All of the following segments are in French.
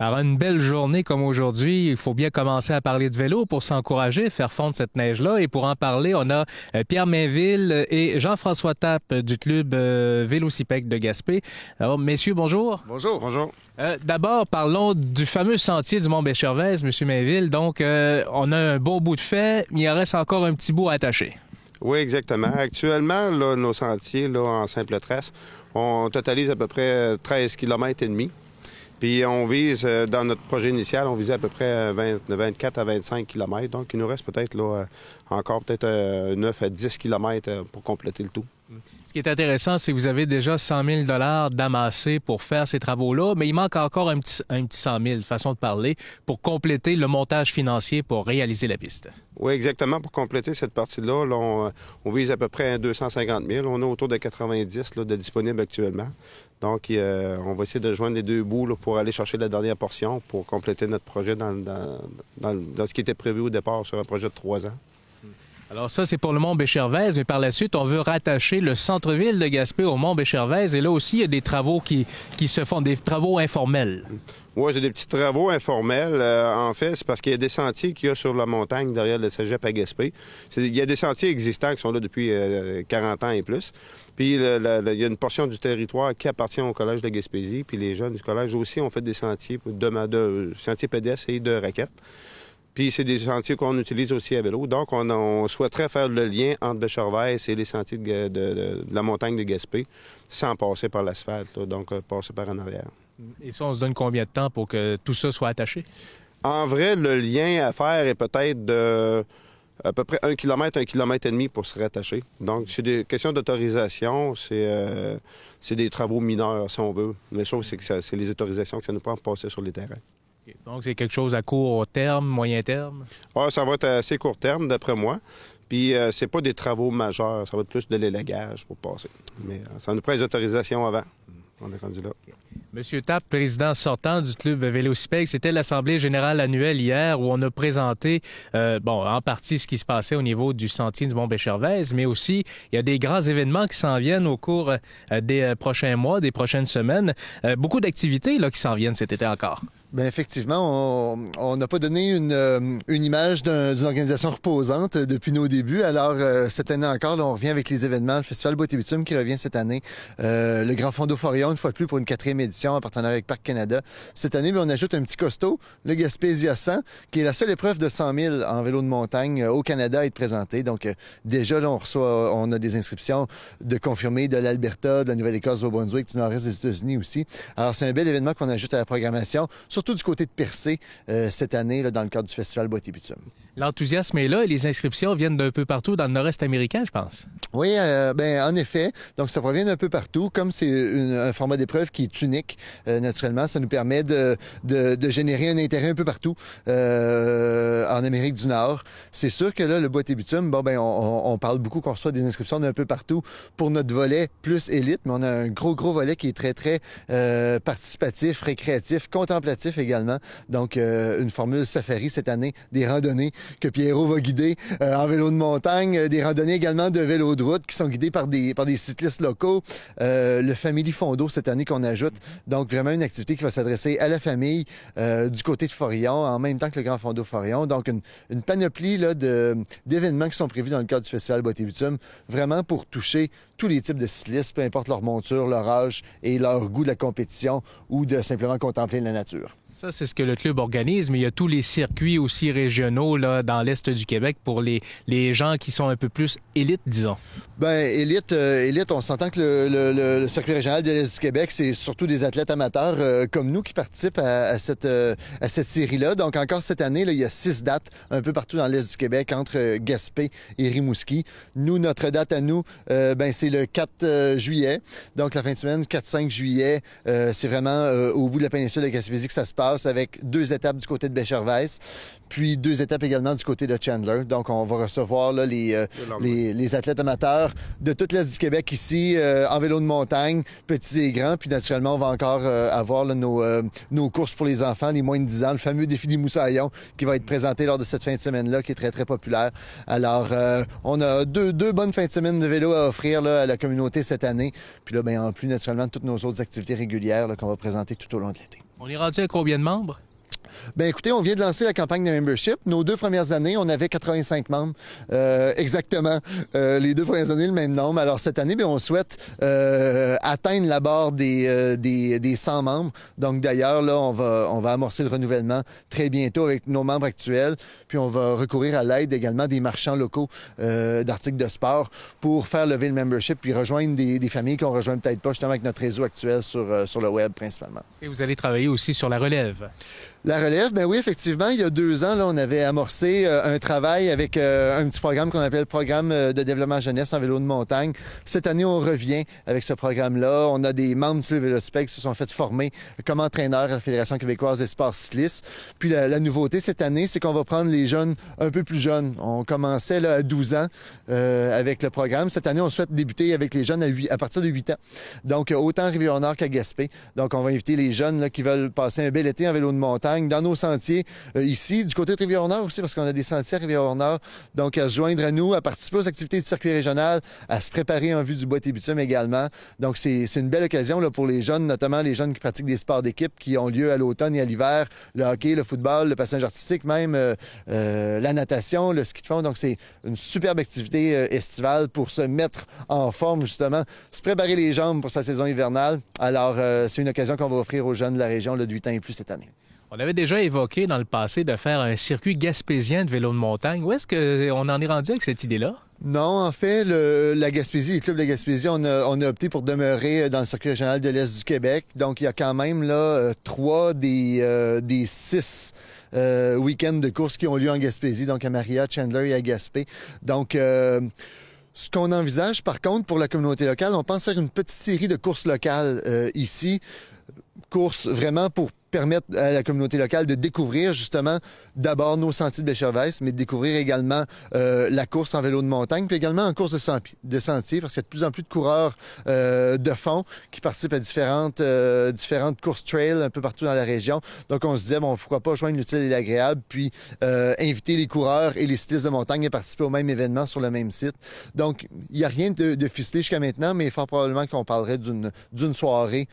Par une belle journée comme aujourd'hui, il faut bien commencer à parler de vélo pour s'encourager, faire fondre cette neige-là. Et pour en parler, on a euh, Pierre Mainville et Jean-François Tappe du club euh, Vélocipec de Gaspé. Alors, messieurs, bonjour. Bonjour. Bonjour. Euh, D'abord, parlons du fameux sentier du Mont-Béchervaise, Monsieur Mainville. Donc, euh, on a un beau bout de fait, mais il en reste encore un petit bout à attacher. Oui, exactement. Actuellement, là, nos sentiers là, en simple tresse, on totalise à peu près 13 km et demi. Puis on vise, euh, dans notre projet initial, on visait à peu près 20 24 à 25 km. Donc il nous reste peut-être là, euh, encore peut-être euh, 9 à 10 km pour compléter le tout. Ce qui est intéressant, c'est que vous avez déjà 100 000 d'amassés pour faire ces travaux-là, mais il manque encore un petit, un petit 100 000, façon de parler, pour compléter le montage financier pour réaliser la piste. Oui, exactement. Pour compléter cette partie-là, euh, on vise à peu près 250 000. On est autour de 90 là, de disponibles actuellement. Donc, euh, on va essayer de joindre les deux bouts pour aller chercher la dernière portion pour compléter notre projet dans ce qui était prévu au départ sur un projet de trois ans. Alors ça, c'est pour le mont Béchervaise, mais par la suite, on veut rattacher le centre-ville de Gaspé au mont Béchervaise. Et là aussi, il y a des travaux qui, qui se font, des travaux informels. Oui, c'est des petits travaux informels. Euh, en fait, c'est parce qu'il y a des sentiers qu'il y a sur la montagne derrière le cégep à Gaspé. Il y a des sentiers existants qui sont là depuis euh, 40 ans et plus. Puis il y a une portion du territoire qui appartient au Collège de Gaspésie. Puis les jeunes du collège aussi ont fait des sentiers de, de, sentiers pédestres et de raquettes. Puis c'est des sentiers qu'on utilise aussi à vélo. Donc, on, on souhaiterait faire le lien entre Bechervaise et les sentiers de, Ga- de- de- de la montagne de Gaspé sans passer par l'asphalte, donc euh, passer par en arrière. Et ça, on se donne combien de temps pour que tout ça soit attaché? En vrai, le lien à faire est peut-être de à peu près un kilomètre, un kilomètre et demi pour se rattacher. Donc, c'est des questions d'autorisation, c'est euh, des travaux mineurs, si on veut. Mais sauf c'est que c'est les autorisations que ça nous prend pour passer sur les terrains. Donc, c'est quelque chose à court terme, moyen terme? Ah, ça va être assez court terme, d'après moi. Puis, euh, c'est pas des travaux majeurs, ça va être plus de l'élagage pour passer. Mais euh, ça nous prend les autorisations avant. On est rendu là. Monsieur Tapp, président sortant du club Vélocipec, c'était l'Assemblée générale annuelle hier où on a présenté, euh, bon, en partie ce qui se passait au niveau du sentier du Mont-Béchervaise, mais aussi il y a des grands événements qui s'en viennent au cours euh, des prochains mois, des prochaines semaines. Euh, beaucoup d'activités là qui s'en viennent cet été encore. Bien, effectivement, on- n'a pas donné une, euh, une image d'un- d'une organisation reposante euh, depuis nos débuts. Alors, euh, cette année encore, là, on revient avec les événements. Le Festival et Bitume qui revient cette année. Euh, le Grand Fondo Forion, une fois de plus, pour une quatrième édition en partenariat avec Parc Canada. Cette année, bien, on ajoute un petit costaud, le Gaspésia 100, qui est la seule épreuve de 100 000 en vélo de montagne euh, au Canada à être présentée. Donc, déjà, là, on reçoit, on a des inscriptions de confirmés de l'Alberta, de la Nouvelle-Écosse, au Brunswick, du nord-est des États-Unis aussi. Alors, c'est un bel événement qu'on ajoute à la programmation, surtout du côté de Percé euh, cette année, dans le cadre du Festival Boîte et. L'enthousiasme est là et les inscriptions viennent d'un peu partout dans le nord-est américain, je pense. Oui, euh, ben en effet. Donc, ça provient d'un peu partout. Comme c'est un format d'épreuve qui est unique, euh, naturellement, ça nous permet de, générer un intérêt un peu partout euh, en Amérique du Nord. C'est sûr que là, le boîte et bon, ben, on, on- parle beaucoup qu'on reçoit des inscriptions d'un peu partout pour notre volet plus élite, mais on a un gros, gros volet qui est très, très euh, participatif, récréatif, contemplatif également. Donc, une formule safari cette année, des randonnées que Pierrot va guider euh, en vélo de montagne, euh, des randonnées également de vélo de route qui sont guidées par des, par des cyclistes locaux. Euh, le Family Fondo cette année qu'on ajoute. Donc, vraiment une activité qui va s'adresser à la famille du côté de Forillon, en même temps que le Grand Fondo Forillon. Donc, une, panoplie là, de, d'événements qui sont prévus dans le cadre du Festival Bitume, vraiment pour toucher tous les types de cyclistes, peu importe leur monture, leur âge et leur goût de la compétition ou de simplement contempler la nature. Ça, c'est ce que le club organise, mais il y a tous les circuits aussi régionaux là, dans l'Est du Québec pour les, les gens qui sont un peu plus élites, disons. Ben, élite, euh, élite, on s'entend que le, le- circuit régional de l'Est du Québec, c'est surtout des athlètes amateurs euh, comme nous qui participent à, cette, euh, cette série-là. Donc, encore cette année, il y a six dates un peu partout dans l'Est du Québec, entre Gaspé et Rimouski. Nous, notre date à nous, ben, c'est le 4 euh, juillet. Donc, la fin de semaine, 4-5 juillet, c'est vraiment au bout de la péninsule de Gaspésie que ça se passe avec deux étapes du côté de Bechervaise, puis deux étapes également du côté de Chandler. Donc, on va recevoir là, les, euh, les, les athlètes amateurs de toute l'Est du Québec ici, euh, en vélo de montagne, petits et grands. Puis naturellement, on va encore euh, avoir là, nos, nos courses pour les enfants, les moins de 10 ans, le fameux défi des moussaillons qui va être présenté lors de cette fin de semaine-là, qui est très, très populaire. Alors, on a deux, deux bonnes fins de semaine de vélo à offrir là, à la communauté cette année. Puis là, ben, en plus, naturellement, de toutes nos autres activités régulières qu'on va présenter tout au long de l'été. On est rendu à combien de membres? Ben écoutez, on vient de lancer la campagne de membership. Nos deux premières années, on avait 85 membres, euh, exactement. Euh, les deux premières années, le même nombre. Alors cette année, ben, on souhaite euh, atteindre la barre des, des, des 100 membres. Donc d'ailleurs, là, on va, amorcer le renouvellement très bientôt avec nos membres actuels. Puis on va recourir à l'aide également des marchands locaux d'articles de sport pour faire lever le membership puis rejoindre des, familles qu'on rejoint peut-être pas justement avec notre réseau actuel sur, sur le web principalement. Et vous allez travailler aussi sur la relève. La relève, ben oui, effectivement, il y a deux ans, là, on avait amorcé euh, un travail avec euh, un petit programme qu'on appelle le programme euh, de développement jeunesse en vélo de montagne. Cette année, on revient avec ce programme-là. On a des membres du Vélospec qui se sont fait former comme entraîneurs à la Fédération québécoise des sports cyclistes. Puis la, nouveauté cette année, c'est qu'on va prendre les jeunes un peu plus jeunes. On commençait à 12 ans avec le programme. Cette année, on souhaite débuter avec les jeunes à, 8 à partir de 8 ans. Donc, autant Rivière-Nord qu'à Gaspé. Donc, on va inviter les jeunes qui veulent passer un bel été en vélo de montagne dans nos sentiers euh, ici, du côté de Rivière-Nord aussi, parce qu'on a des sentiers à Rivière-Nord. Donc, à se joindre à nous, à participer aux activités du circuit régional, à se préparer en vue du bois Bitume également. Donc, c'est une belle occasion là, pour les jeunes, notamment les jeunes qui pratiquent des sports d'équipe qui ont lieu à l'automne et à l'hiver, le hockey, le football, le passage artistique même, euh, euh, la natation, le ski de fond. Donc, c'est une superbe activité estivale pour se mettre en forme, justement, se préparer les jambes pour sa saison hivernale. Alors, c'est une occasion qu'on va offrir aux jeunes de la région là, de 8 ans et plus cette année. On avait déjà évoqué dans le passé de faire un circuit gaspésien de vélo de montagne. Où est-ce qu'on en est rendu avec cette idée-là? Non, en fait, le, la Gaspésie, les clubs de la Gaspésie, on a, opté pour demeurer dans le circuit régional de l'Est du Québec. Donc, il y a quand même là euh, trois des, euh, six euh, week-ends de courses qui ont lieu en Gaspésie, donc à Maria, Chandler et à Gaspé. Donc, euh, ce qu'on envisage, par contre, pour la communauté locale, on pense faire une petite série de courses locales euh, ici. Courses vraiment pour permettre à la communauté locale de découvrir justement d'abord nos sentiers de Béchervaise, mais de découvrir également euh, la course en vélo de montagne, puis également en course de, sen- de sentier, parce qu'il y a de plus en plus de coureurs euh, de fond qui participent à différentes, euh, différentes courses trail un peu partout dans la région. Donc on se disait, bon, pourquoi pas joindre l'utile et l'agréable, puis inviter les coureurs et les cyclistes de montagne à participer au même événement sur le même site. Donc, il n'y a rien de, ficelé jusqu'à maintenant, mais fort probablement qu'on parlerait d'une soirée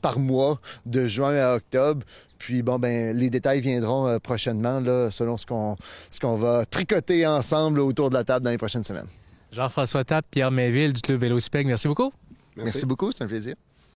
par mois, de juin octobre. Puis bon, ben les détails viendront euh, prochainement, là, selon ce qu'on ce qu'on va tricoter ensemble là, autour de la table dans les prochaines semaines. Jean-François Tapp, Pierre Mainville du Club Vélo Spec, merci beaucoup. Merci beaucoup, c'est un plaisir.